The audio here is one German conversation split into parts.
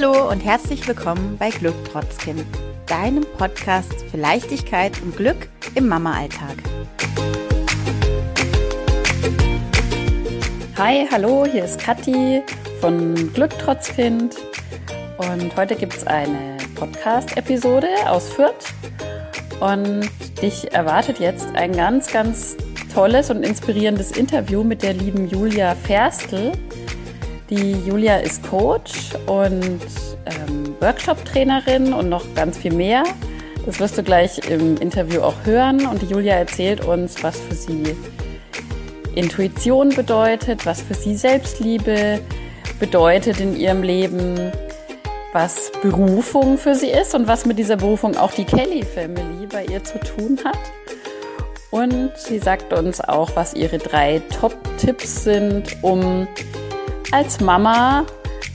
Hallo und herzlich willkommen bei Glück trotz deinem Podcast für Leichtigkeit und Glück im Mama-Alltag. Hi, hallo, hier ist Kathi von Glück trotz und heute gibt es eine Podcast-Episode aus Fürth und dich erwartet jetzt ein ganz, ganz tolles und inspirierendes Interview mit der lieben Julia Ferstl. Die Julia ist Coach und ähm, Workshop-Trainerin und noch ganz viel mehr. Das wirst du gleich im Interview auch hören. Und die Julia erzählt uns, was für sie Intuition bedeutet, was für sie Selbstliebe bedeutet in ihrem Leben, was Berufung für sie ist und was mit dieser Berufung auch die Kelly Family bei ihr zu tun hat. Und sie sagt uns auch, was ihre drei Top-Tipps sind, um als Mama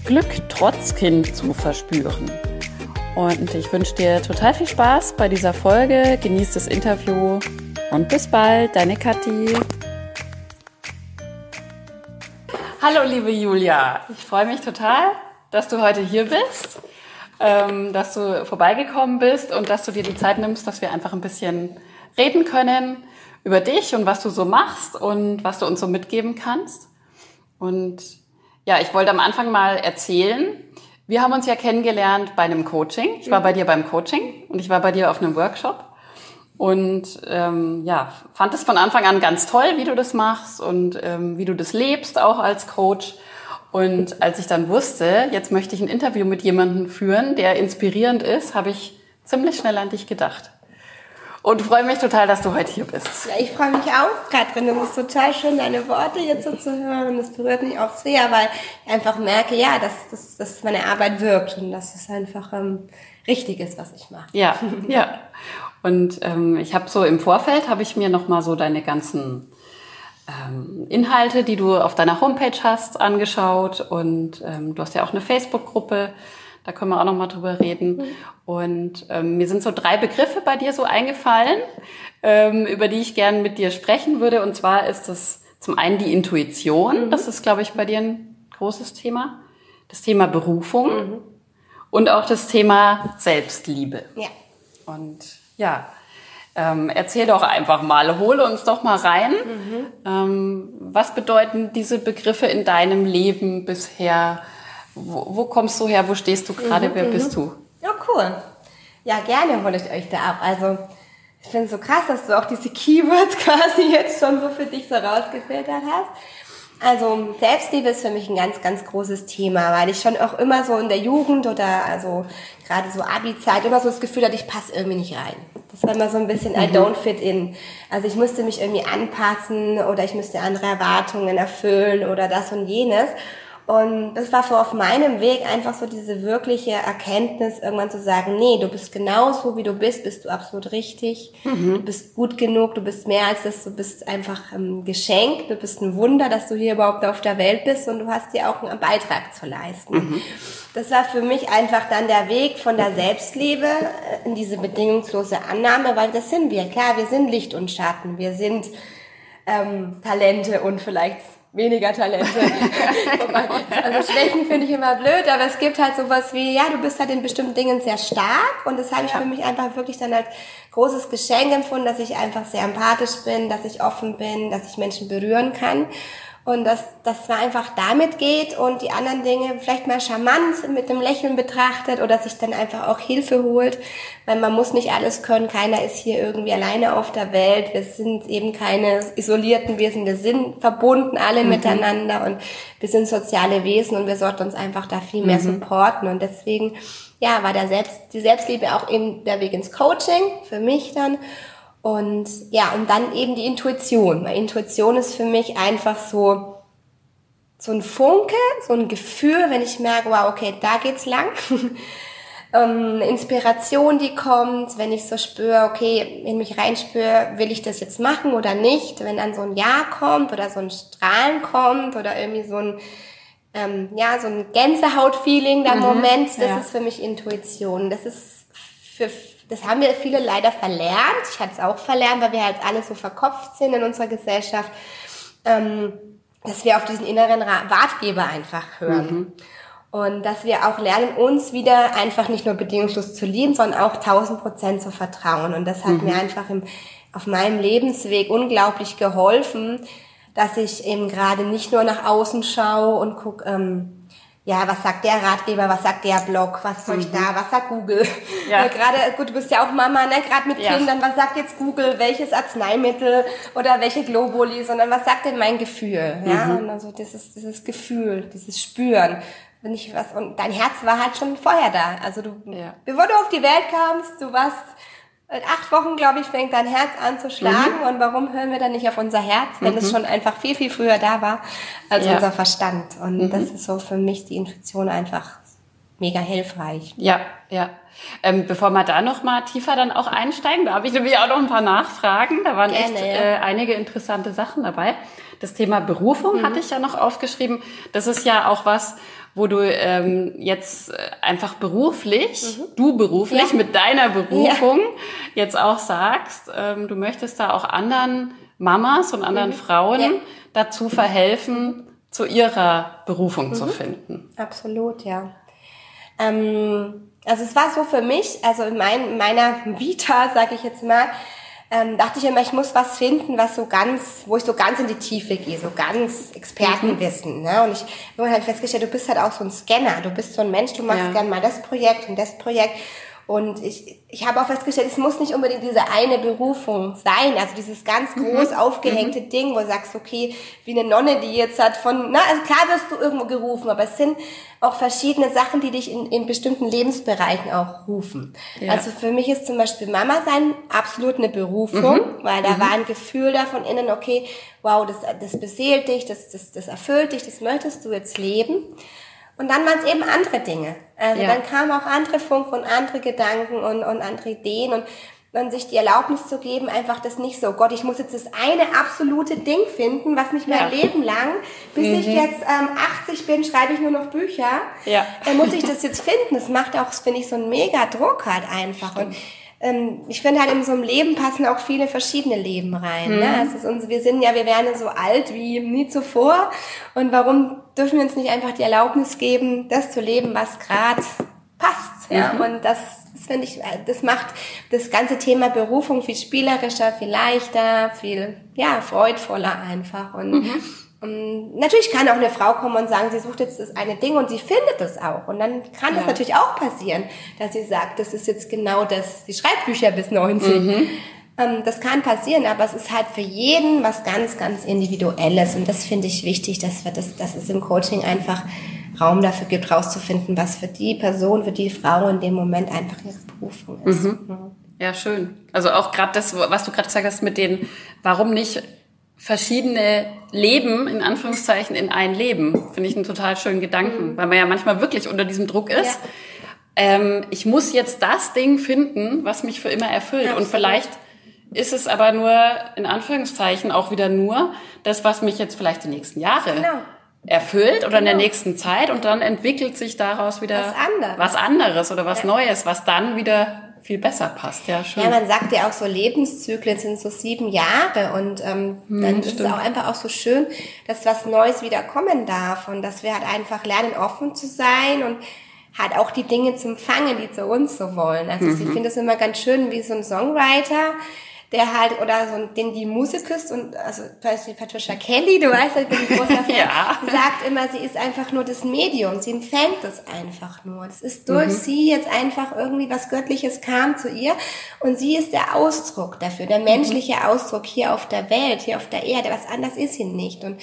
Glück trotz Kind zu verspüren. Und ich wünsche dir total viel Spaß bei dieser Folge. Genieß das Interview und bis bald, deine Kathi. Hallo, liebe Julia. Ich freue mich total, dass du heute hier bist, ähm, dass du vorbeigekommen bist und dass du dir die Zeit nimmst, dass wir einfach ein bisschen reden können über dich und was du so machst und was du uns so mitgeben kannst. Und ja, ich wollte am Anfang mal erzählen. Wir haben uns ja kennengelernt bei einem Coaching. Ich war bei dir beim Coaching und ich war bei dir auf einem Workshop. Und ähm, ja, fand es von Anfang an ganz toll, wie du das machst und ähm, wie du das lebst, auch als Coach. Und als ich dann wusste, jetzt möchte ich ein Interview mit jemandem führen, der inspirierend ist, habe ich ziemlich schnell an dich gedacht und freue mich total, dass du heute hier bist. Ja, ich freue mich auch, Katrin. Das ist total schön, deine Worte jetzt so zu hören. Das berührt mich auch sehr, weil ich einfach merke, ja, dass, dass, dass meine Arbeit wirkt und dass es einfach ähm, richtig ist, was ich mache. Ja, ja. Und ähm, ich habe so im Vorfeld, habe ich mir nochmal so deine ganzen ähm, Inhalte, die du auf deiner Homepage hast, angeschaut. Und ähm, du hast ja auch eine Facebook-Gruppe. Da können wir auch noch mal drüber reden. Mhm. Und ähm, mir sind so drei Begriffe bei dir so eingefallen, ähm, über die ich gerne mit dir sprechen würde. Und zwar ist das zum einen die Intuition. Mhm. Das ist, glaube ich, bei dir ein großes Thema. Das Thema Berufung mhm. und auch das Thema Selbstliebe. Ja. Und ja, ähm, erzähl doch einfach mal, hole uns doch mal rein. Mhm. Ähm, was bedeuten diese Begriffe in deinem Leben bisher? Wo, wo kommst du her? Wo stehst du gerade? Mhm, Wer bist mhm. du? Ja, cool. Ja, gerne hole ich euch da ab. Also, ich finde es so krass, dass du auch diese Keywords quasi jetzt schon so für dich so rausgefiltert hast. Also Selbstliebe ist für mich ein ganz, ganz großes Thema, weil ich schon auch immer so in der Jugend oder also gerade so Abi-Zeit immer so das Gefühl hatte, ich passe irgendwie nicht rein. Das war immer so ein bisschen I mhm. don't fit in. Also ich musste mich irgendwie anpassen oder ich müsste andere Erwartungen erfüllen oder das und jenes. Und das war so auf meinem Weg einfach so diese wirkliche Erkenntnis, irgendwann zu sagen, nee, du bist genauso wie du bist, bist du absolut richtig, mhm. du bist gut genug, du bist mehr als das, du bist einfach ein Geschenk, du bist ein Wunder, dass du hier überhaupt auf der Welt bist und du hast dir auch einen Beitrag zu leisten. Mhm. Das war für mich einfach dann der Weg von der Selbstliebe in diese bedingungslose Annahme, weil das sind wir. Klar, wir sind Licht und Schatten, wir sind ähm, Talente und vielleicht weniger Talente. also Schwächen finde ich immer blöd, aber es gibt halt sowas wie, ja, du bist halt in bestimmten Dingen sehr stark und das habe ich ja. für mich einfach wirklich dann als großes Geschenk empfunden, dass ich einfach sehr empathisch bin, dass ich offen bin, dass ich Menschen berühren kann und dass das einfach damit geht und die anderen Dinge vielleicht mal charmant mit dem Lächeln betrachtet oder sich dann einfach auch Hilfe holt, weil man muss nicht alles können, keiner ist hier irgendwie alleine auf der Welt, wir sind eben keine isolierten. Wesen, wir sind verbunden alle mhm. miteinander und wir sind soziale Wesen und wir sollten uns einfach da viel mehr mhm. supporten. Und deswegen ja, war der Selbst, die Selbstliebe auch eben der Weg ins Coaching für mich dann und ja, und dann eben die Intuition. Weil Intuition ist für mich einfach so, so ein Funke, so ein Gefühl, wenn ich merke, wow, okay, da geht's lang. ähm, Inspiration, die kommt, wenn ich so spüre, okay, in mich reinspüre, will ich das jetzt machen oder nicht? Wenn dann so ein Ja kommt oder so ein Strahlen kommt oder irgendwie so ein, ähm, ja, so ein Gänsehaut-Feeling, der mhm, Moment, das ja. ist für mich Intuition. Das ist für das haben wir viele leider verlernt. Ich hatte es auch verlernt, weil wir halt alle so verkopft sind in unserer Gesellschaft, ähm, dass wir auf diesen inneren Ratgeber einfach hören. Mhm. Und dass wir auch lernen, uns wieder einfach nicht nur bedingungslos zu lieben, sondern auch 1000 Prozent zu vertrauen. Und das hat mhm. mir einfach im, auf meinem Lebensweg unglaublich geholfen, dass ich eben gerade nicht nur nach außen schaue und gucke, ähm, ja, was sagt der Ratgeber, was sagt der Blog, was soll ich da, mhm. was sagt Google? Ja. gerade, gut, du bist ja auch Mama, ne? gerade mit ja. Kindern, was sagt jetzt Google, welches Arzneimittel oder welche Globuli, sondern was sagt denn mein Gefühl? Ja, mhm. und also dieses, dieses Gefühl, dieses Spüren. Wenn ich was, und dein Herz war halt schon vorher da. Also du, ja. bevor du auf die Welt kamst, du warst in acht Wochen, glaube ich, fängt dein Herz an zu schlagen. Mhm. Und warum hören wir dann nicht auf unser Herz, wenn mhm. es schon einfach viel, viel früher da war als ja. unser Verstand? Und mhm. das ist so für mich die Intuition einfach mega hilfreich. Ja, ja. Ähm, bevor wir da noch mal tiefer dann auch einsteigen, da habe ich nämlich auch noch ein paar Nachfragen. Da waren Gerne, echt äh, einige interessante Sachen dabei. Das Thema Berufung mhm. hatte ich ja noch aufgeschrieben. Das ist ja auch was, wo du ähm, jetzt äh, einfach beruflich, mhm. du beruflich ja. mit deiner Berufung ja. jetzt auch sagst, ähm, du möchtest da auch anderen Mamas und anderen mhm. Frauen ja. dazu verhelfen, zu ihrer Berufung mhm. zu finden. Absolut, ja. Ähm, also es war so für mich, also in mein, meiner Vita, sage ich jetzt mal, ähm, dachte ich immer, ich muss was finden, was so ganz, wo ich so ganz in die Tiefe gehe, so ganz Expertenwissen. Ne? Und ich habe halt festgestellt, du bist halt auch so ein Scanner, du bist so ein Mensch, du machst ja. gern mal das Projekt und das Projekt. Und ich, ich habe auch festgestellt, es muss nicht unbedingt diese eine Berufung sein, also dieses ganz mhm. groß aufgehängte mhm. Ding, wo du sagst, okay, wie eine Nonne, die jetzt hat von, na, also klar wirst du irgendwo gerufen, aber es sind auch verschiedene Sachen, die dich in, in bestimmten Lebensbereichen auch rufen. Ja. Also für mich ist zum Beispiel Mama sein absolut eine Berufung, mhm. weil da mhm. war ein Gefühl da von innen, okay, wow, das, das beseelt dich, das, das, das erfüllt dich, das möchtest du jetzt leben. Und dann waren es eben andere Dinge. Also ja. dann kamen auch andere Funken und andere Gedanken und, und andere Ideen und dann sich die Erlaubnis zu geben, einfach das nicht so, Gott, ich muss jetzt das eine absolute Ding finden, was mich mein Leben lang, bis mhm. ich jetzt ähm, 80 bin, schreibe ich nur noch Bücher. Ja. Dann muss ich das jetzt finden. Das macht auch, finde ich, so einen mega Druck halt einfach. Stimmt. Und ich finde halt in so einem Leben passen auch viele verschiedene Leben rein. Ne? Mhm. Ne? Also uns, wir sind ja, wir werden so alt wie nie zuvor. Und warum dürfen wir uns nicht einfach die Erlaubnis geben, das zu leben, was gerade passt? Ja? Mhm. Und das, das finde ich, äh, das macht das ganze Thema Berufung viel spielerischer, viel leichter, viel ja freudvoller einfach. Und mhm natürlich kann auch eine Frau kommen und sagen, sie sucht jetzt das eine Ding und sie findet es auch. Und dann kann ja. das natürlich auch passieren, dass sie sagt, das ist jetzt genau das, sie schreibt Bücher bis 90. Mhm. Ähm, das kann passieren, aber es ist halt für jeden was ganz, ganz Individuelles. Und das finde ich wichtig, dass, wir das, dass es im Coaching einfach Raum dafür gibt, rauszufinden, was für die Person, für die Frau in dem Moment einfach ihre Berufung ist. Mhm. Ja, schön. Also auch gerade das, was du gerade gesagt hast mit den, warum nicht verschiedene Leben, in Anführungszeichen, in ein Leben. Finde ich einen total schönen Gedanken, mhm. weil man ja manchmal wirklich unter diesem Druck ist. Ja. Ähm, ich muss jetzt das Ding finden, was mich für immer erfüllt. Absolut. Und vielleicht ist es aber nur, in Anführungszeichen, auch wieder nur das, was mich jetzt vielleicht die nächsten Jahre genau. erfüllt oder genau. in der genau. nächsten Zeit. Und dann entwickelt sich daraus wieder was anderes, was anderes oder was ja. Neues, was dann wieder viel besser passt. Ja, schön. Ja, man sagt ja auch so Lebenszyklen sind so sieben Jahre und ähm, hm, dann ist es auch einfach auch so schön, dass was Neues wieder kommen darf und dass wir halt einfach lernen, offen zu sein und halt auch die Dinge zu empfangen, die zu uns so wollen. Also mhm. ich finde es immer ganz schön, wie so ein Songwriter, der halt, oder so, den die Musik ist und, also, zum Beispiel Patricia Kelly, du weißt, ich bin ein großer Fan, ja. sagt immer, sie ist einfach nur das Medium, sie empfängt es einfach nur. Das ist durch mhm. sie jetzt einfach irgendwie was Göttliches kam zu ihr und sie ist der Ausdruck dafür, der menschliche mhm. Ausdruck hier auf der Welt, hier auf der Erde, was anders ist sie nicht und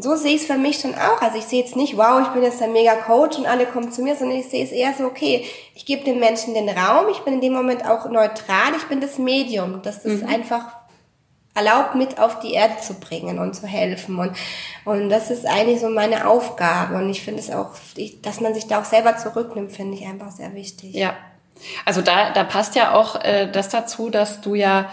so sehe ich es für mich schon auch. Also ich sehe jetzt nicht, wow, ich bin jetzt ein mega Coach und alle kommen zu mir, sondern ich sehe es eher so, okay, ich gebe den Menschen den Raum, ich bin in dem Moment auch neutral, ich bin das Medium, dass das mhm. einfach erlaubt, mit auf die Erde zu bringen und zu helfen. Und, und das ist eigentlich so meine Aufgabe. Und ich finde es auch, dass man sich da auch selber zurücknimmt, finde ich einfach sehr wichtig. Ja. Also da, da passt ja auch äh, das dazu, dass du ja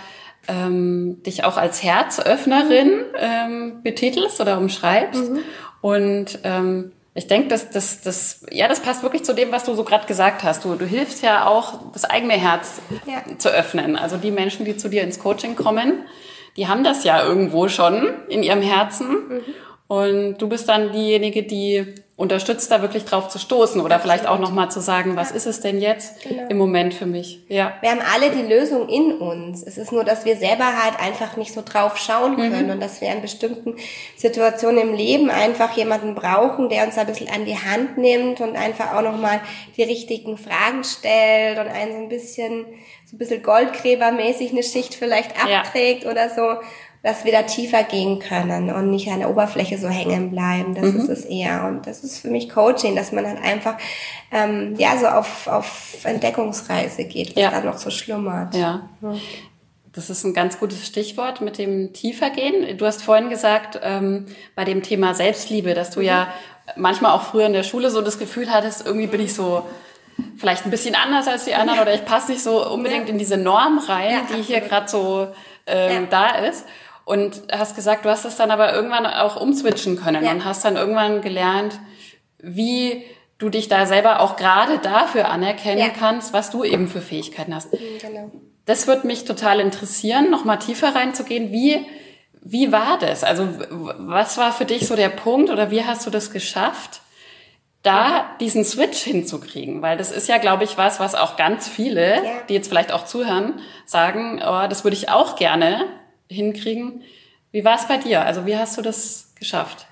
ähm, dich auch als Herzöffnerin ähm, betitelst oder umschreibst. Mhm. Und ähm, ich denke, dass das, das, ja, das passt wirklich zu dem, was du so gerade gesagt hast. Du, du hilfst ja auch, das eigene Herz ja. zu öffnen. Also die Menschen, die zu dir ins Coaching kommen, die haben das ja irgendwo schon in ihrem Herzen. Mhm. Und du bist dann diejenige, die unterstützt, da wirklich drauf zu stoßen oder Absolut. vielleicht auch nochmal zu sagen, was ja. ist es denn jetzt genau. im Moment für mich? Ja. Wir haben alle die Lösung in uns. Es ist nur, dass wir selber halt einfach nicht so drauf schauen mhm. können mhm. und dass wir in bestimmten Situationen im Leben einfach jemanden brauchen, der uns ein bisschen an die Hand nimmt und einfach auch nochmal die richtigen Fragen stellt und einen so ein bisschen, so ein bisschen Goldgräbermäßig eine Schicht vielleicht abträgt ja. oder so dass wir da tiefer gehen können und nicht an der Oberfläche so hängen bleiben. Das mhm. ist es eher. Und das ist für mich Coaching, dass man halt einfach ähm, ja so auf, auf Entdeckungsreise geht, was ja. da noch so schlummert. Ja. Mhm. Das ist ein ganz gutes Stichwort mit dem Tiefergehen. Du hast vorhin gesagt, ähm, bei dem Thema Selbstliebe, dass du mhm. ja manchmal auch früher in der Schule so das Gefühl hattest, irgendwie bin ich so vielleicht ein bisschen anders als die anderen oder ich passe nicht so unbedingt ja. in diese Norm rein, ja, die hier gerade so ähm, da ist. Und hast gesagt, du hast es dann aber irgendwann auch umswitchen können ja. und hast dann irgendwann gelernt, wie du dich da selber auch gerade dafür anerkennen ja. kannst, was du eben für Fähigkeiten hast. Mhm, genau. Das würde mich total interessieren, nochmal tiefer reinzugehen. Wie, wie war das? Also was war für dich so der Punkt oder wie hast du das geschafft, da diesen Switch hinzukriegen? Weil das ist ja, glaube ich, was, was auch ganz viele, ja. die jetzt vielleicht auch zuhören, sagen, oh, das würde ich auch gerne hinkriegen. Wie war es bei dir? Also wie hast du das geschafft?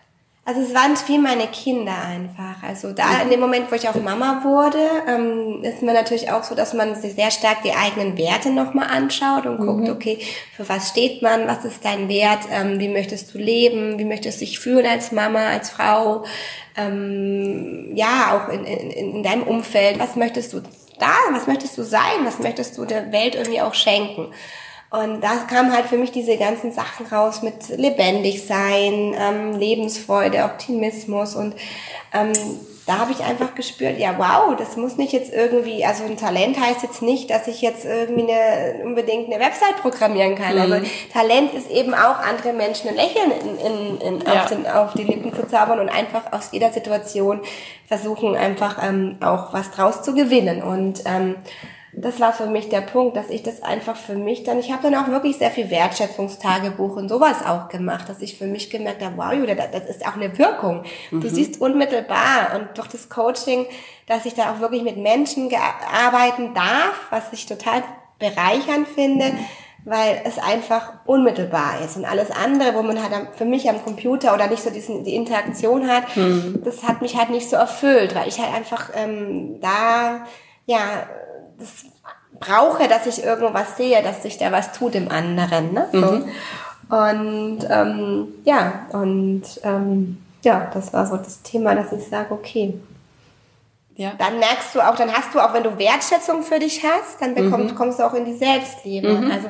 Also es waren viel meine Kinder einfach. Also da in dem Moment, wo ich auch Mama wurde, ähm, ist mir natürlich auch so, dass man sich sehr stark die eigenen Werte nochmal anschaut und guckt, mhm. okay, für was steht man, was ist dein Wert, ähm, wie möchtest du leben, wie möchtest du dich fühlen als Mama, als Frau, ähm, ja, auch in, in, in deinem Umfeld, was möchtest du da, was möchtest du sein, was möchtest du der Welt irgendwie auch schenken. Und da kamen halt für mich diese ganzen Sachen raus mit lebendig sein, ähm, Lebensfreude, Optimismus und ähm, da habe ich einfach gespürt, ja wow, das muss nicht jetzt irgendwie, also ein Talent heißt jetzt nicht, dass ich jetzt irgendwie eine, unbedingt eine Website programmieren kann. Also mhm. Also Talent ist eben auch andere Menschen ein Lächeln in, in, in, ja. auf, den, auf die Lippen zu zaubern und einfach aus jeder Situation versuchen einfach ähm, auch was draus zu gewinnen. Und ähm, das war für mich der Punkt, dass ich das einfach für mich dann, ich habe dann auch wirklich sehr viel Wertschätzungstagebuch und sowas auch gemacht, dass ich für mich gemerkt habe, wow, Julia, das ist auch eine Wirkung. Mhm. Du siehst unmittelbar und durch das Coaching, dass ich da auch wirklich mit Menschen arbeiten darf, was ich total bereichernd finde, weil es einfach unmittelbar ist und alles andere, wo man halt für mich am Computer oder nicht so diesen, die Interaktion hat, mhm. das hat mich halt nicht so erfüllt, weil ich halt einfach ähm, da ja das brauche, dass ich irgendwas sehe, dass sich da was tut im anderen. Ne? So. Mhm. Und ähm, ja, und ähm, ja, das war so das Thema, dass ich sage, okay. Ja. Dann merkst du auch, dann hast du auch, wenn du Wertschätzung für dich hast, dann bekommst, mhm. kommst du auch in die Selbstliebe. Mhm. Also,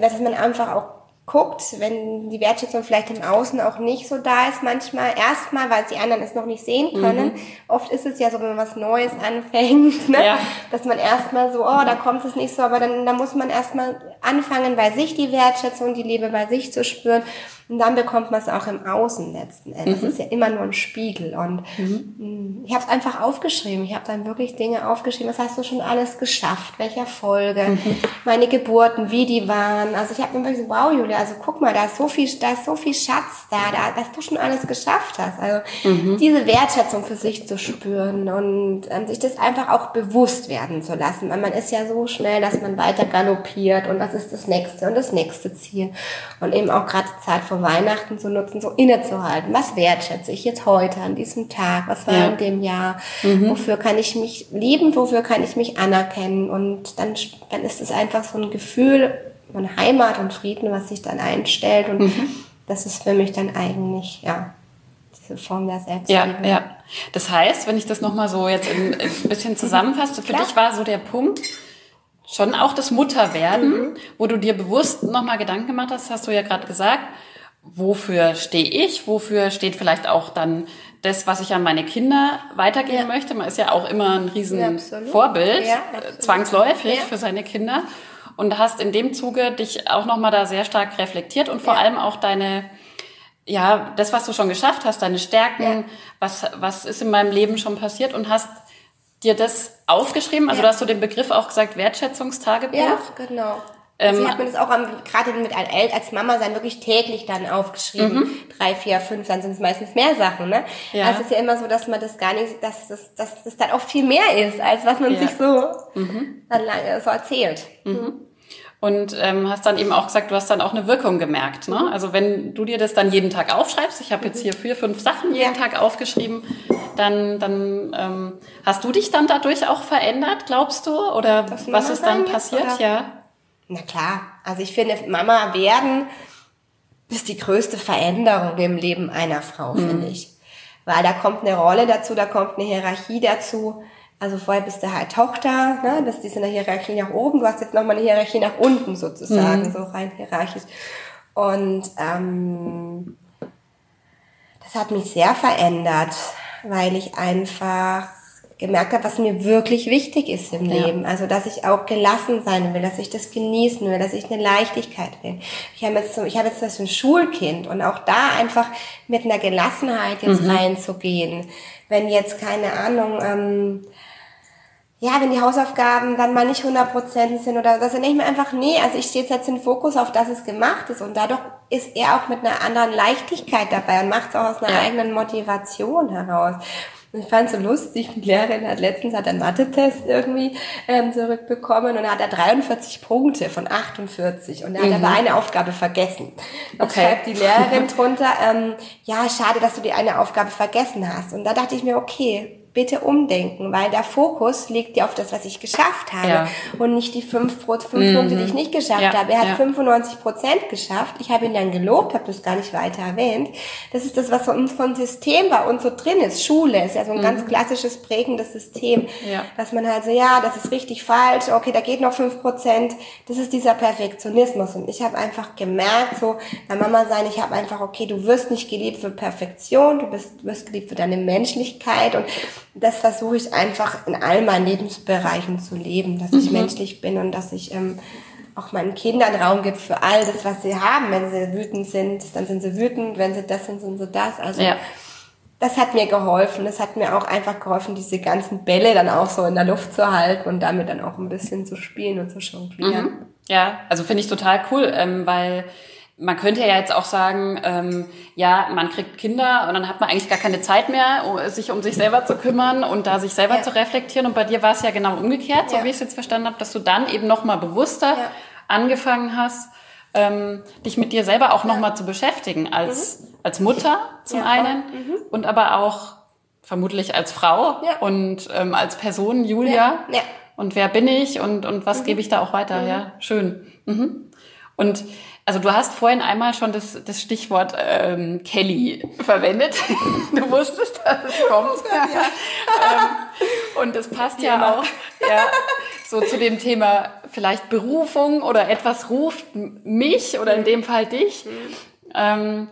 dass man einfach auch guckt, wenn die Wertschätzung vielleicht im Außen auch nicht so da ist, manchmal erstmal, weil die anderen es noch nicht sehen können. Mhm. Oft ist es ja so, wenn man was Neues anfängt, ne? ja. dass man erstmal so, oh, da kommt es nicht so, aber dann, dann muss man erstmal anfangen, bei sich die Wertschätzung, die Liebe bei sich zu spüren. Und dann bekommt man es auch im Außen letzten Endes. Mhm. Das ist ja immer nur ein Spiegel. Und mhm. Mm, ich habe es einfach aufgeschrieben. Ich habe dann wirklich Dinge aufgeschrieben. Was hast du schon alles geschafft? Welche Erfolge? Mhm. Meine Geburten, wie die waren. Also ich habe mir wirklich so, wow, Julia, also guck mal, da ist so viel, da ist so viel Schatz da, da dass du schon alles geschafft hast. Also mhm. diese Wertschätzung für sich zu spüren und ähm, sich das einfach auch bewusst werden zu lassen. Weil man ist ja so schnell, dass man weiter galoppiert und was ist das nächste und das nächste Ziel. Und eben auch gerade Zeit von Weihnachten zu nutzen, so innezuhalten. Was wertschätze ich jetzt heute an diesem Tag? Was war ja. in dem Jahr? Mhm. Wofür kann ich mich lieben? Wofür kann ich mich anerkennen? Und dann, dann ist es einfach so ein Gefühl von Heimat und Frieden, was sich dann einstellt. Und mhm. das ist für mich dann eigentlich, ja, diese Form der Selbstliebe. Ja, ja. Das heißt, wenn ich das nochmal so jetzt ein bisschen zusammenfasse, für dich war so der Punkt, schon auch das Mutterwerden, mhm. wo du dir bewusst nochmal Gedanken gemacht hast, hast du ja gerade gesagt, wofür stehe ich, wofür steht vielleicht auch dann das, was ich an meine Kinder weitergeben ja. möchte. Man ist ja auch immer ein riesen ja, Vorbild, ja, zwangsläufig für seine Kinder. Und hast in dem Zuge dich auch nochmal da sehr stark reflektiert und vor allem auch deine, ja, das, was du schon geschafft hast, deine Stärken, was, was ist in meinem Leben schon passiert und hast dir das aufgeschrieben. Also du hast du den Begriff auch gesagt, Wertschätzungstagebuch. Ja, genau. Sie hat mir das auch gerade mit als Mama sein wirklich täglich dann aufgeschrieben. Mhm. Drei, vier, fünf, dann sind es meistens mehr Sachen. Ne? Ja. Also es ist ja immer so, dass man das gar nicht, dass das, dass das dann auch viel mehr ist, als was man ja. sich so mhm. dann lange so erzählt. Mhm. Und ähm, hast dann eben auch gesagt, du hast dann auch eine Wirkung gemerkt. Ne? Mhm. Also wenn du dir das dann jeden Tag aufschreibst, ich habe jetzt mhm. hier vier, fünf Sachen jeden ja. Tag aufgeschrieben, dann, dann ähm, hast du dich dann dadurch auch verändert, glaubst du? Oder was ist dann passiert? Oder? Ja. Na klar, also ich finde, Mama werden ist die größte Veränderung im Leben einer Frau, mhm. finde ich. Weil da kommt eine Rolle dazu, da kommt eine Hierarchie dazu. Also vorher bist du halt Tochter, ne? das ist in der Hierarchie nach oben, du hast jetzt nochmal eine Hierarchie nach unten sozusagen, mhm. so rein hierarchisch. Und ähm, das hat mich sehr verändert, weil ich einfach gemerkt habe, was mir wirklich wichtig ist im ja. Leben. Also, dass ich auch gelassen sein will, dass ich das genießen will, dass ich eine Leichtigkeit will. Ich habe jetzt so, ich habe jetzt das ein Schulkind und auch da einfach mit einer Gelassenheit jetzt mhm. reinzugehen. Wenn jetzt, keine Ahnung, ähm, ja, wenn die Hausaufgaben dann mal nicht 100% sind oder das sind nicht mehr einfach, nee, also ich stehe jetzt den Fokus auf, dass es gemacht ist und dadurch ist er auch mit einer anderen Leichtigkeit dabei und macht es auch aus einer ja. eigenen Motivation heraus. Und ich fand so lustig, die Lehrerin hat letztens hat einen Mathe-Test irgendwie ähm, zurückbekommen und da hat er 43 Punkte von 48 und er hat mhm. aber eine Aufgabe vergessen. Da okay. schreibt die Lehrerin drunter, ähm, ja, schade, dass du die eine Aufgabe vergessen hast. Und da dachte ich mir, okay, bitte umdenken, weil der Fokus liegt ja auf das, was ich geschafft habe ja. und nicht die fünf, fünf mhm. Punkte, die ich nicht geschafft ja. habe. Er hat ja. 95 Prozent geschafft. Ich habe ihn dann gelobt, habe das gar nicht weiter erwähnt. Das ist das, was so von System bei uns so drin ist. Schule ist ja so ein mhm. ganz klassisches prägendes System, dass man halt so, ja, das ist richtig falsch, okay, da geht noch fünf Prozent. Das ist dieser Perfektionismus und ich habe einfach gemerkt, so bei Mama sein, ich habe einfach, okay, du wirst nicht geliebt für Perfektion, du bist, wirst geliebt für deine Menschlichkeit und das versuche ich einfach in all meinen Lebensbereichen zu leben, dass ich mhm. menschlich bin und dass ich ähm, auch meinen Kindern Raum gibt für all das, was sie haben. Wenn sie wütend sind, dann sind sie wütend. Wenn sie das sind, sind sie das. Also ja. das hat mir geholfen. Das hat mir auch einfach geholfen, diese ganzen Bälle dann auch so in der Luft zu halten und damit dann auch ein bisschen zu spielen und zu jonglieren. Mhm. Ja, also finde ich total cool, ähm, weil man könnte ja jetzt auch sagen, ähm, ja, man kriegt Kinder und dann hat man eigentlich gar keine Zeit mehr, um, sich um sich selber zu kümmern und da sich selber ja. zu reflektieren. Und bei dir war es ja genau umgekehrt, so ja. wie ich es jetzt verstanden habe, dass du dann eben noch mal bewusster ja. angefangen hast, ähm, dich mit dir selber auch noch mal zu beschäftigen als mhm. als Mutter zum einen mhm. und aber auch vermutlich als Frau und ähm, als Person Julia. Und wer bin ich und und was mhm. gebe ich da auch weiter? Mhm. Ja, schön. Mhm. Und also du hast vorhin einmal schon das, das Stichwort ähm, Kelly verwendet. Du wusstest, dass es kommt. Ja. ähm, und das passt ja, ja auch ja, so zu dem Thema vielleicht Berufung oder etwas ruft mich oder in dem Fall dich. Mhm. Ähm,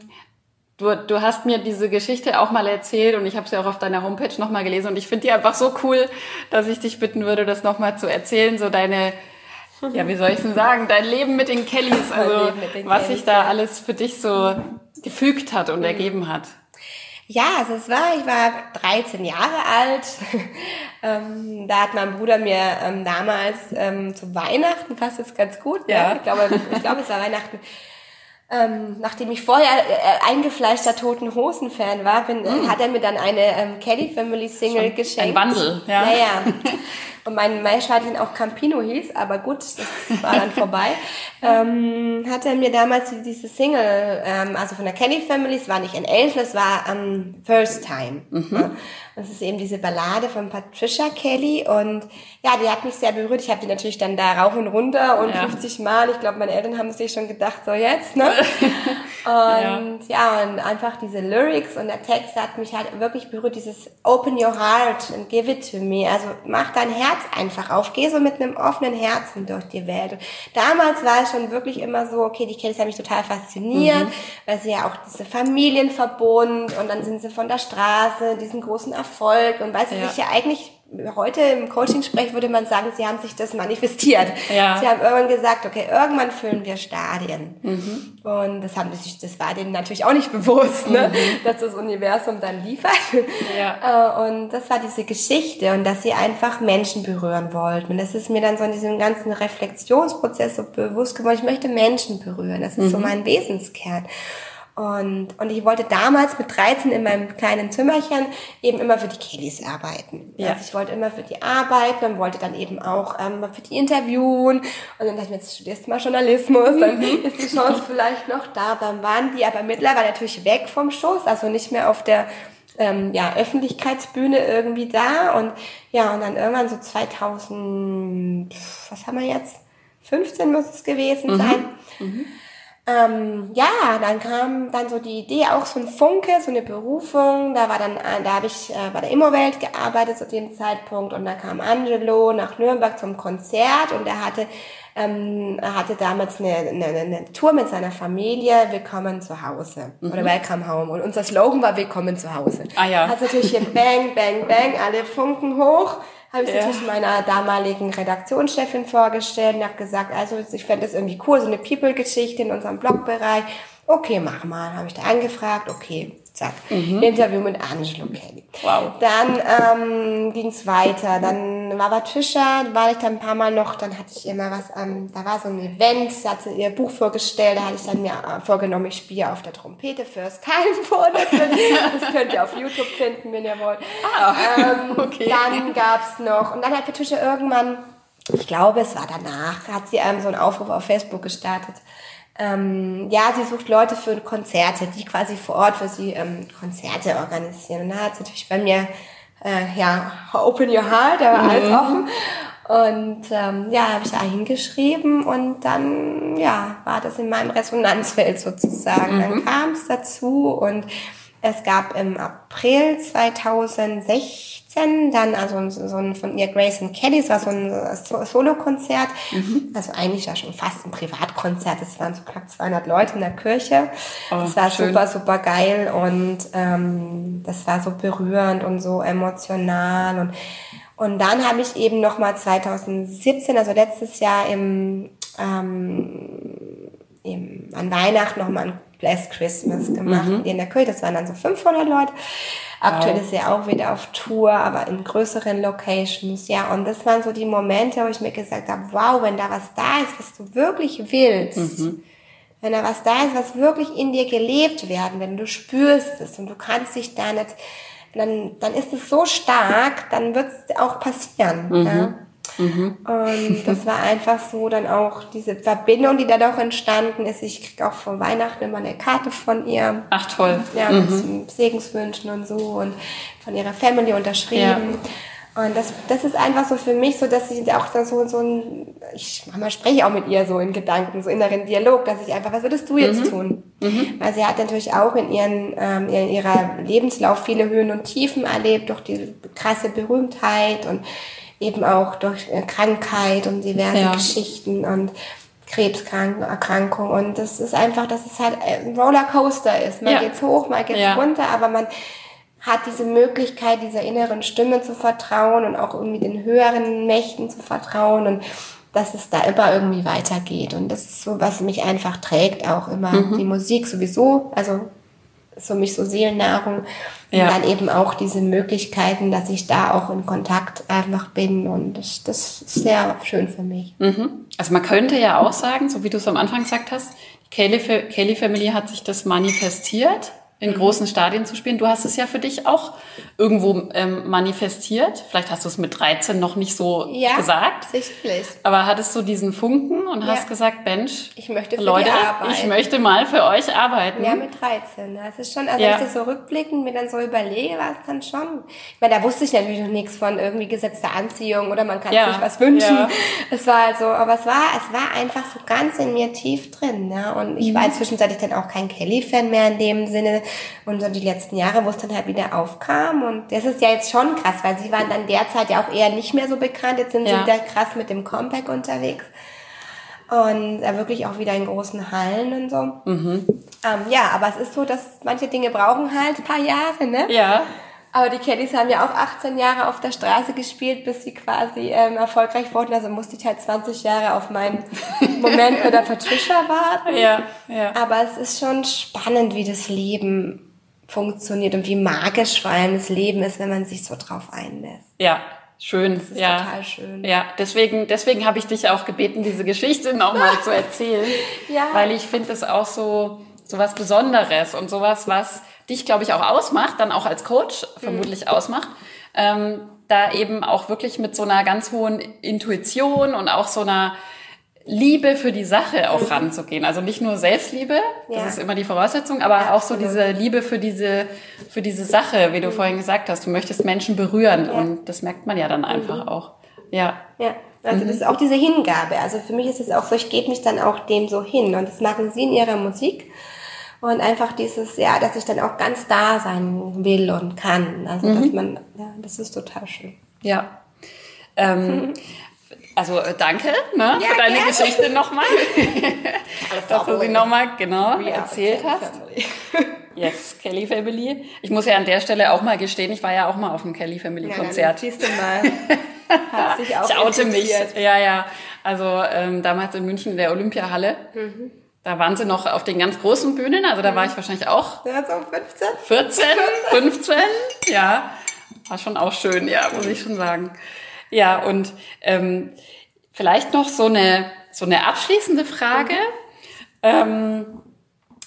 Du, du hast mir diese Geschichte auch mal erzählt und ich habe sie auch auf deiner Homepage nochmal gelesen und ich finde die einfach so cool, dass ich dich bitten würde, das nochmal zu erzählen, so deine ja, wie soll ich denn sagen, dein Leben mit den Kellys, also was sich da alles für dich so gefügt hat und mhm. ergeben hat. Ja, also es war, ich war 13 Jahre alt. ähm, da hat mein Bruder mir ähm, damals ähm, zu Weihnachten, passt jetzt ganz gut, ne? ja. Ne? Ich glaube, ich glaube, es war Weihnachten. Ähm, nachdem ich vorher äh, eingefleischter Toten Hosen Fan war, bin, mm. hat er mir dann eine ähm, Kelly Family Single Schon geschenkt. Ein Wandel, ja. Naja. Und mein Meerschweinchen auch Campino hieß, aber gut, das war dann vorbei. ähm, hat er mir damals diese Single, ähm, also von der Kelly Family, es war nicht ein Elfen, es war um, First Time. Mhm. Das ist eben diese Ballade von Patricia Kelly und ja, die hat mich sehr berührt. Ich habe die natürlich dann da rauf und runter und ja. 50 Mal. Ich glaube, meine Eltern haben sich schon gedacht, so jetzt, ne? und ja. ja, und einfach diese Lyrics und der Text hat mich halt wirklich berührt. Dieses Open your heart and give it to me. Also mach dein Herz einfach auf. Geh so mit einem offenen Herzen durch die Welt. Und damals war es schon wirklich immer so, okay, die Kellys haben mich total fasziniert, mhm. weil sie ja auch diese Familienverbund und dann sind sie von der Straße, diesen großen Erfolg und weil sie ja. sich ja eigentlich heute im Coaching-Sprech würde man sagen, sie haben sich das manifestiert. Ja. Sie haben irgendwann gesagt, okay, irgendwann füllen wir Stadien. Und das haben sich, das war denen natürlich auch nicht bewusst, ne? dass das Universum dann liefert. Ja. Äh, Und das war diese Geschichte und dass sie einfach Menschen berühren wollten. Und das ist mir dann so in diesem ganzen Reflexionsprozess so bewusst geworden, ich möchte Menschen berühren. Das ist so mein Wesenskern. Und, und ich wollte damals mit 13 in meinem kleinen Zimmerchen eben immer für die Kellys arbeiten. Ja. Also ich wollte immer für die arbeiten und wollte dann eben auch ähm, für die interviewen. Und dann dachte ich mir, jetzt studierst du mal Journalismus, dann ist die Chance vielleicht noch da. Dann waren die aber mittlerweile natürlich weg vom Schoß, also nicht mehr auf der ähm, ja, Öffentlichkeitsbühne irgendwie da. Und ja, und dann irgendwann so 2000, pf, was haben wir jetzt? 15 muss es gewesen sein. Ähm, ja, dann kam dann so die Idee, auch so ein Funke, so eine Berufung. Da war dann, äh, da habe ich äh, bei der Immowelt gearbeitet zu dem Zeitpunkt und da kam Angelo nach Nürnberg zum Konzert und er hatte, ähm, er hatte damals eine, eine, eine Tour mit seiner Familie, Willkommen zu Hause oder Welcome Home und unser Slogan war Willkommen zu Hause. Ah ja. Hat natürlich hier Bang, Bang, Bang, alle Funken hoch. Habe ich Ja. natürlich meiner damaligen Redaktionschefin vorgestellt und habe gesagt, also ich fände das irgendwie cool, so eine People-Geschichte in unserem Blogbereich. Okay, mach mal. Habe ich da angefragt, okay, zack. Interview mit Angelo Kelly. Wow. Dann ähm, ging es weiter. Dann war Tischer, war ich dann ein paar Mal noch, dann hatte ich immer was, ähm, da war so ein Event, sie hat ihr Buch vorgestellt, da hatte ich dann mir äh, vorgenommen, ich spiele auf der Trompete First Time vor. Das, das könnt ihr auf YouTube finden, wenn ihr wollt. Ähm, okay. Dann gab's noch, und dann hat Patricia irgendwann, ich glaube, es war danach, hat sie ähm, so einen Aufruf auf Facebook gestartet. Ähm, ja, sie sucht Leute für Konzerte, die quasi vor Ort für sie ähm, Konzerte organisieren. Und da hat sie natürlich bei mir, äh, ja, open your heart, da war alles offen. Und ähm, ja, habe ich da hingeschrieben und dann ja war das in meinem Resonanzfeld sozusagen. Dann kam es dazu und es gab im April 2016 dann also so ein von ihr Grace and Kelly, es war so ein So- Solo-Konzert, also eigentlich ja schon fast ein Privatkonzert. Es waren so knapp 200 Leute in der Kirche. Oh, das war schön. super, super geil und ähm, das war so berührend und so emotional und und dann habe ich eben noch mal 2017, also letztes Jahr im, ähm, im an Weihnachten noch mal ein Blessed Christmas gemacht in der Kirche. Das waren dann so 500 Leute. Aktuell Wow. ist er auch wieder auf Tour, aber in größeren Locations. Ja, und das waren so die Momente, wo ich mir gesagt habe, wow, wenn da was da ist, was du wirklich willst, wenn da was da ist, was wirklich in dir gelebt werden, wenn du spürst es und du kannst dich da nicht, dann, dann ist es so stark, dann wird es auch passieren. Ja? Und das war einfach so dann auch diese Verbindung, die dadurch entstanden ist. Ich krieg auch vor Weihnachten immer eine Karte von ihr. Ach toll. Ja, mit Segenswünschen und so und von ihrer Family unterschrieben. Und das, das ist einfach so für mich so, dass ich auch so, so ein, ich manchmal spreche auch mit ihr so in Gedanken, so inneren Dialog, dass ich einfach, was würdest du jetzt tun? Weil sie hat natürlich auch in ihren, ähm, in ihrer Lebenslauf viele Höhen und Tiefen erlebt, durch die krasse Berühmtheit und eben auch durch äh, Krankheit und diverse Ja. Geschichten und Krebserkrankung und das ist einfach, dass es halt ein Rollercoaster ist. Mal Ja. geht's hoch, mal geht's Ja. runter, aber man hat diese Möglichkeit, dieser inneren Stimme zu vertrauen und auch irgendwie den höheren Mächten zu vertrauen und dass es da immer irgendwie weitergeht. Und das ist so, was mich einfach trägt, auch immer Mhm. die Musik sowieso, also ist für mich so Seelennahrung. Und Ja. dann eben auch diese Möglichkeiten, dass ich da auch in Kontakt einfach bin. Und das, das ist sehr schön für mich. Mhm. Also man könnte ja auch sagen, so wie du es am Anfang gesagt hast, Kelly Family hat sich das manifestiert, in Mhm. großen Stadien zu spielen. Du hast es ja für dich auch irgendwo ähm, manifestiert. Vielleicht hast du es mit 13 noch nicht so gesagt. sichtlich. Aber hattest du diesen Funken und Ja. hast gesagt, Mensch, Ich möchte für Leute, ich möchte mal für euch arbeiten. Ja, mit 13. ne? Das ist schon, also Ja. wenn ich das so rückblickend mir dann so überlege, war es dann schon. Ich meine, da wusste ich natürlich noch nichts von irgendwie gesetzter Anziehung oder man kann Ja. sich was wünschen. Ja. Es war halt so, aber es war, es war einfach so ganz in mir tief drin, ja. Und ich Mhm. war zwischenzeitlich dann auch kein Kelly-Fan mehr in dem Sinne. Und so die letzten Jahre, wo es dann halt wieder aufkam. Und das ist ja jetzt schon krass, weil sie waren dann derzeit ja auch eher nicht mehr so bekannt. Jetzt sind Ja. sie wieder krass mit dem Comeback unterwegs. Und äh, wirklich auch wieder in großen Hallen und so. Mhm. Ähm, ja, aber es ist so, dass manche Dinge brauchen halt ein paar Jahre, ne? Ja. Aber die Kellys haben ja auch 18 Jahre auf der Straße gespielt, bis sie quasi ähm, erfolgreich wurden. Also musste ich halt 20 Jahre auf meinen Moment mit der Patricia warten. Ja, ja. Aber es ist schon spannend, wie das Leben funktioniert und wie magisch vor allem das Leben ist, wenn man sich so drauf einlässt. Ja, schön. Das ist ja. total schön. Ja, deswegen, deswegen habe ich dich auch gebeten, diese Geschichte nochmal zu erzählen. Ja. Weil ich finde es auch so, so was Besonderes und sowas, was dich, glaube ich, auch ausmacht, dann auch als Coach vermutlich ausmacht. Ähm, da eben auch wirklich mit so einer ganz hohen Intuition und auch so einer Liebe für die Sache auch ranzugehen. Also nicht nur Selbstliebe, das Ja. ist immer die Voraussetzung, aber Ja, auch so absolut. diese Liebe für diese, für diese Sache, wie du vorhin gesagt hast. Du möchtest Menschen berühren und das merkt man ja dann einfach auch. Ja. Ja, also das ist auch diese Hingabe. Also für mich ist es auch so, ich gebe mich dann auch dem so hin. Und das machen sie in ihrer Musik. Und einfach dieses, ja, dass ich dann auch ganz da sein will und kann. Also dass man, ja, das ist total schön. Ja. Ähm, also äh, danke ne, Ja, für deine gerne. Geschichte nochmal, dass du sie nochmal genau Ja, erzählt hast. Family. Yes, Kelly Family. Ich muss ja an der Stelle auch mal gestehen, ich war ja auch mal auf dem Kelly Family Ja, Konzert. Du mal. Hat sich auch ich oute mich. Ja, ja. Also ähm, damals in München in der Olympiahalle. Mhm. Da waren sie noch auf den ganz großen Bühnen. Also da war ich wahrscheinlich auch Ja, so 15. 14, 15, ja. War schon auch schön, ja, muss ich schon sagen. Ja, und ähm, vielleicht noch so eine, so eine abschließende Frage. Ähm,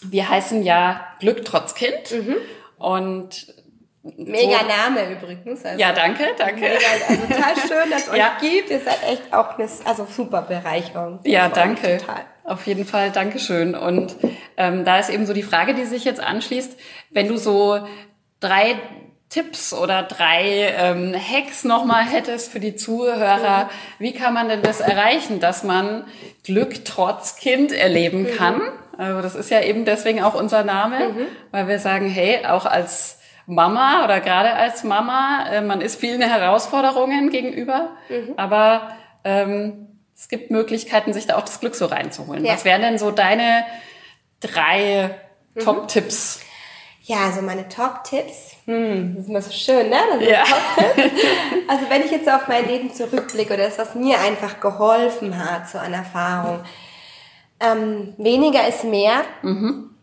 wir heißen ja Glück trotz Kind. Und Mega so, Name übrigens. Also Ja, danke, danke. Mega, also total schön, dass es Ja. euch gibt. Ihr seid echt auch eine also super Bereicherung. Ja, danke. Total. Auf jeden Fall, Dankeschön. Und ähm, da ist eben so die Frage, die sich jetzt anschließt, wenn du so drei Tipps oder drei ähm, Hacks nochmal hättest für die Zuhörer, wie kann man denn das erreichen, dass man Glück trotz Kind erleben kann? Also das ist ja eben deswegen auch unser Name, weil wir sagen, hey, auch als Mama oder gerade als Mama, äh, man ist vielen Herausforderungen gegenüber, aber ähm, es gibt Möglichkeiten, sich da auch das Glück so reinzuholen. Ja. Was wären denn so deine drei Top-Tipps? Ja, also meine Top-Tipps. Hm, das ist immer so schön, ne? Ja. Also wenn ich jetzt auf mein Leben zurückblicke oder das, was mir einfach geholfen hat, so an Erfahrung. Ähm, weniger ist mehr.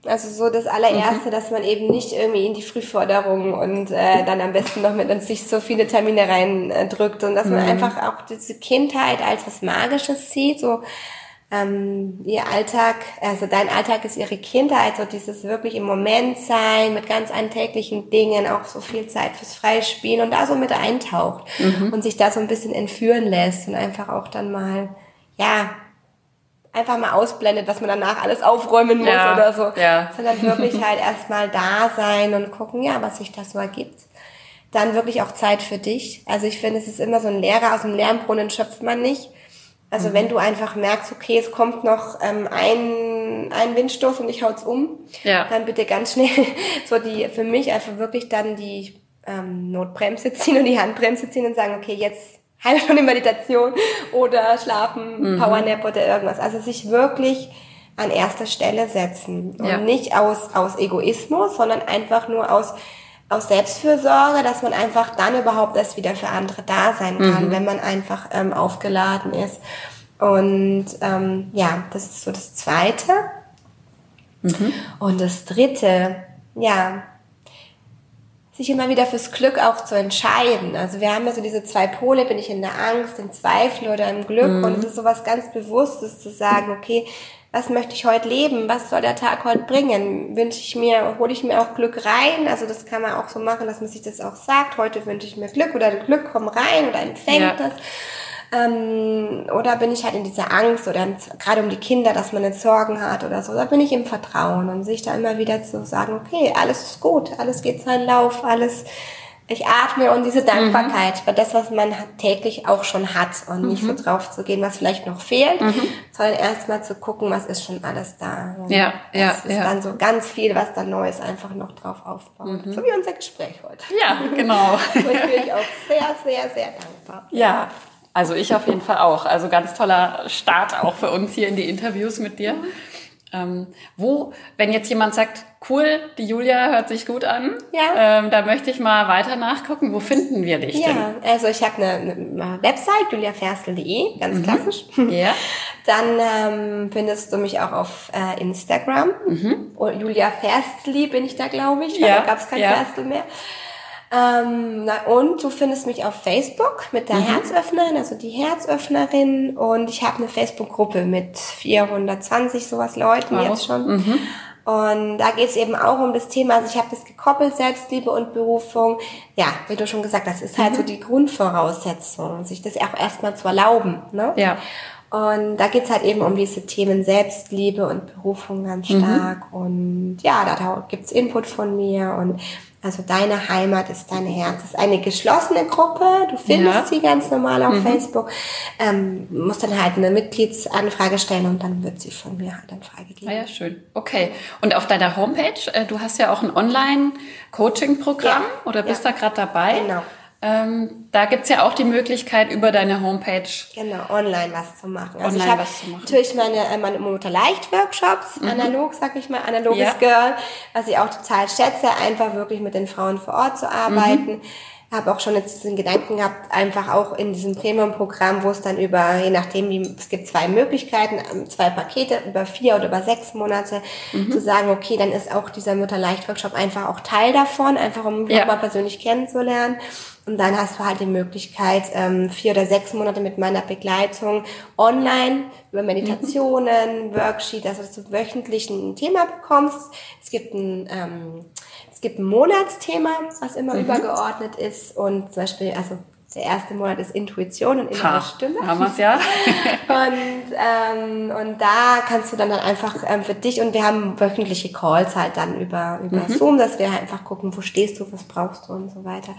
Also so das allererste, dass man eben nicht irgendwie in die Frühforderung und äh, dann am besten noch mit uns sich so viele Termine reindrückt und dass man einfach auch diese Kindheit als was Magisches sieht, so ähm, ihr Alltag, also dein Alltag ist ihre Kindheit, so dieses wirklich im Moment sein, mit ganz alltäglichen Dingen, auch so viel Zeit fürs Freispielen und da so mit eintaucht und sich da so ein bisschen entführen lässt und einfach auch dann mal, ja, einfach mal ausblendet, was man danach alles aufräumen muss Ja, oder so. ja. Sondern wirklich halt erstmal da sein und gucken, ja, was sich da so ergibt. Dann wirklich auch Zeit für dich. Also ich finde, es ist immer so ein Lehrer aus dem Lernbrunnen schöpft man nicht. Also wenn du einfach merkst, okay, es kommt noch ähm, ein, ein Windstoß und ich hau's um, Ja. dann bitte ganz schnell so die für mich einfach wirklich dann die ähm, Notbremse ziehen und die Handbremse ziehen und sagen, okay, jetzt halbe Stunde Meditation oder schlafen, Powernap oder irgendwas. Also sich wirklich an erster Stelle setzen und Ja. nicht aus aus Egoismus, sondern einfach nur aus aus Selbstfürsorge, dass man einfach dann überhaupt erst wieder für andere da sein kann, wenn man einfach ähm, aufgeladen ist. Und ähm, ja, das ist so das Zweite. Und das Dritte, ja, sich immer wieder fürs Glück auch zu entscheiden. Also wir haben ja so diese zwei Pole, bin ich in der Angst, im Zweifel oder im Glück. Und es ist sowas ganz Bewusstes zu sagen, okay, was möchte ich heute leben? Was soll der Tag heute bringen? Wünsche ich mir, hole ich mir auch Glück rein? Also das kann man auch so machen, dass man sich das auch sagt. Heute wünsche ich mir Glück oder Glück kommt rein oder empfängt Ja. das. Ähm, oder bin ich halt in dieser Angst oder gerade um die Kinder, dass man jetzt Sorgen hat oder so. Da bin ich im Vertrauen und sich da immer wieder zu sagen, okay, alles ist gut, alles geht seinen Lauf, alles, ich atme und diese Dankbarkeit für das, was man täglich auch schon hat und nicht so drauf zu gehen, was vielleicht noch fehlt, sondern erstmal zu gucken, was ist schon alles da. Und Ja, ja, Das ist ja. dann so ganz viel, was dann Neues einfach noch drauf aufbaut. So wie unser Gespräch heute. Ja, genau. Und ich bin ich auch sehr, sehr, sehr dankbar. Ja, also ich auf jeden Fall auch. Also ganz toller Start auch für uns hier in die Interviews mit dir. Ähm, wo, wenn jetzt jemand sagt, cool, die Julia hört sich gut an, Ja. ähm, da möchte ich mal weiter nachgucken, wo finden wir dich denn? Ja, also ich habe eine, eine Website, juliaferstel.de, ganz klassisch. Ja. Dann ähm, findest du mich auch auf äh, Instagram. Oh, Julia Ferstli bin ich da, glaube ich, weil Ja, da gab es kein ja. Ferstl mehr. Ähm, na, und du findest mich auf Facebook mit Mhm. der Herzöffnerin, also die Herzöffnerin. Und ich habe eine Facebook-Gruppe mit 420 sowas Leuten Wow. jetzt schon. Und da geht es eben auch um das Thema, also ich habe das gekoppelt, Selbstliebe und Berufung. Ja, wie du schon gesagt hast, ist halt Mhm. so die Grundvoraussetzung, sich das auch erstmal zu erlauben. Ne? Ja. Und da geht's halt eben um diese Themen Selbstliebe und Berufung ganz Mhm. stark. Und ja, da gibt's Input von mir. Und also deine Heimat ist dein Herz. Das ist eine geschlossene Gruppe. Du findest Ja. Mhm. sie ganz normal auf Facebook. Ähm, musst dann halt eine Mitgliedsanfrage stellen und dann wird sie von mir halt dann freigegeben. Ah ja, schön. Okay. Und auf deiner Homepage, äh, du hast ja auch ein Online-Coaching-Programm Ja. oder bist Ja. da gerade dabei? Genau. Ähm, da gibt's ja auch die Möglichkeit, über deine Homepage Genau, online was zu machen. Also Online ich habe was zu machen. natürlich meine, äh, meine Mutter leicht Workshops, analog, sag ich mal, analoges Mhm. Ja. Girl, was ich auch total schätze, einfach wirklich mit den Frauen vor Ort zu arbeiten. Mhm. Habe auch schon jetzt diesen Gedanken gehabt, einfach auch in diesem Premium-Programm, wo es dann über, je nachdem, wie, es gibt zwei Möglichkeiten, ähm, zwei Pakete, über vier oder über sechs Monate, Mhm. zu sagen, okay, dann ist auch dieser Mutter-Leicht-Workshop einfach auch Teil davon, einfach um Ja. nochmal persönlich kennenzulernen. Und dann hast du halt die Möglichkeit, ähm, vier oder sechs Monate mit meiner Begleitung online über Meditationen, Worksheet, also dass du wöchentlich ein Thema bekommst. Es gibt ein, ähm, es gibt ein Monatsthema, was immer übergeordnet ist. Und zum Beispiel, also der erste Monat ist Intuition und innere Ha, Stimme. haben wir's ja. Und, ähm, und da kannst du dann, dann einfach ähm, für dich und wir haben wöchentliche Calls halt dann über, über Mhm. Zoom, dass wir halt einfach gucken, wo stehst du, was brauchst du und so weiter.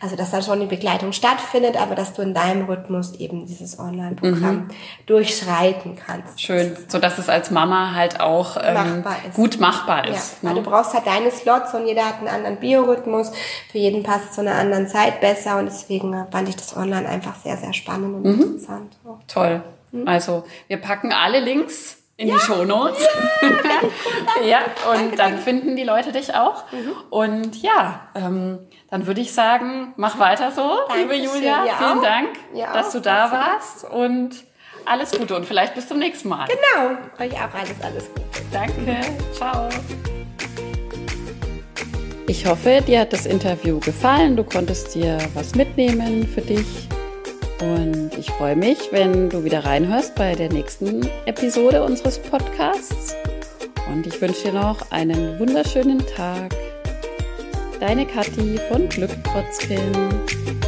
Also dass dann schon die Begleitung stattfindet, aber dass du in deinem Rhythmus eben dieses Online-Programm durchschreiten kannst. Mhm. Schön, so dass es als Mama halt auch ähm, Machbar ist. gut machbar Ja, ist. weil ne? du brauchst halt deine Slots und jeder hat einen anderen Biorhythmus. Für jeden passt es zu einer anderen Zeit besser und deswegen äh, fand ich das online einfach sehr, sehr spannend und Mhm. interessant. Toll. Hm? Also wir packen alle Links in die Shownotes. Ja, und dann finden die Leute dich auch. Mhm. Und ja, ähm, dann würde ich sagen, mach weiter so, liebe Dankeschön, Julia. dir Vielen auch. Dank, Dir dass auch. du da warst und alles Gute und vielleicht bis zum nächsten Mal. Genau, euch auch alles, alles gut. Danke, ciao. Ich hoffe, dir hat das Interview gefallen. Du konntest dir was mitnehmen für dich. Und ich freue mich, wenn du wieder reinhörst bei der nächsten Episode unseres Podcasts. Und ich wünsche dir noch einen wunderschönen Tag. Deine Kathi von Glück trotz Kind.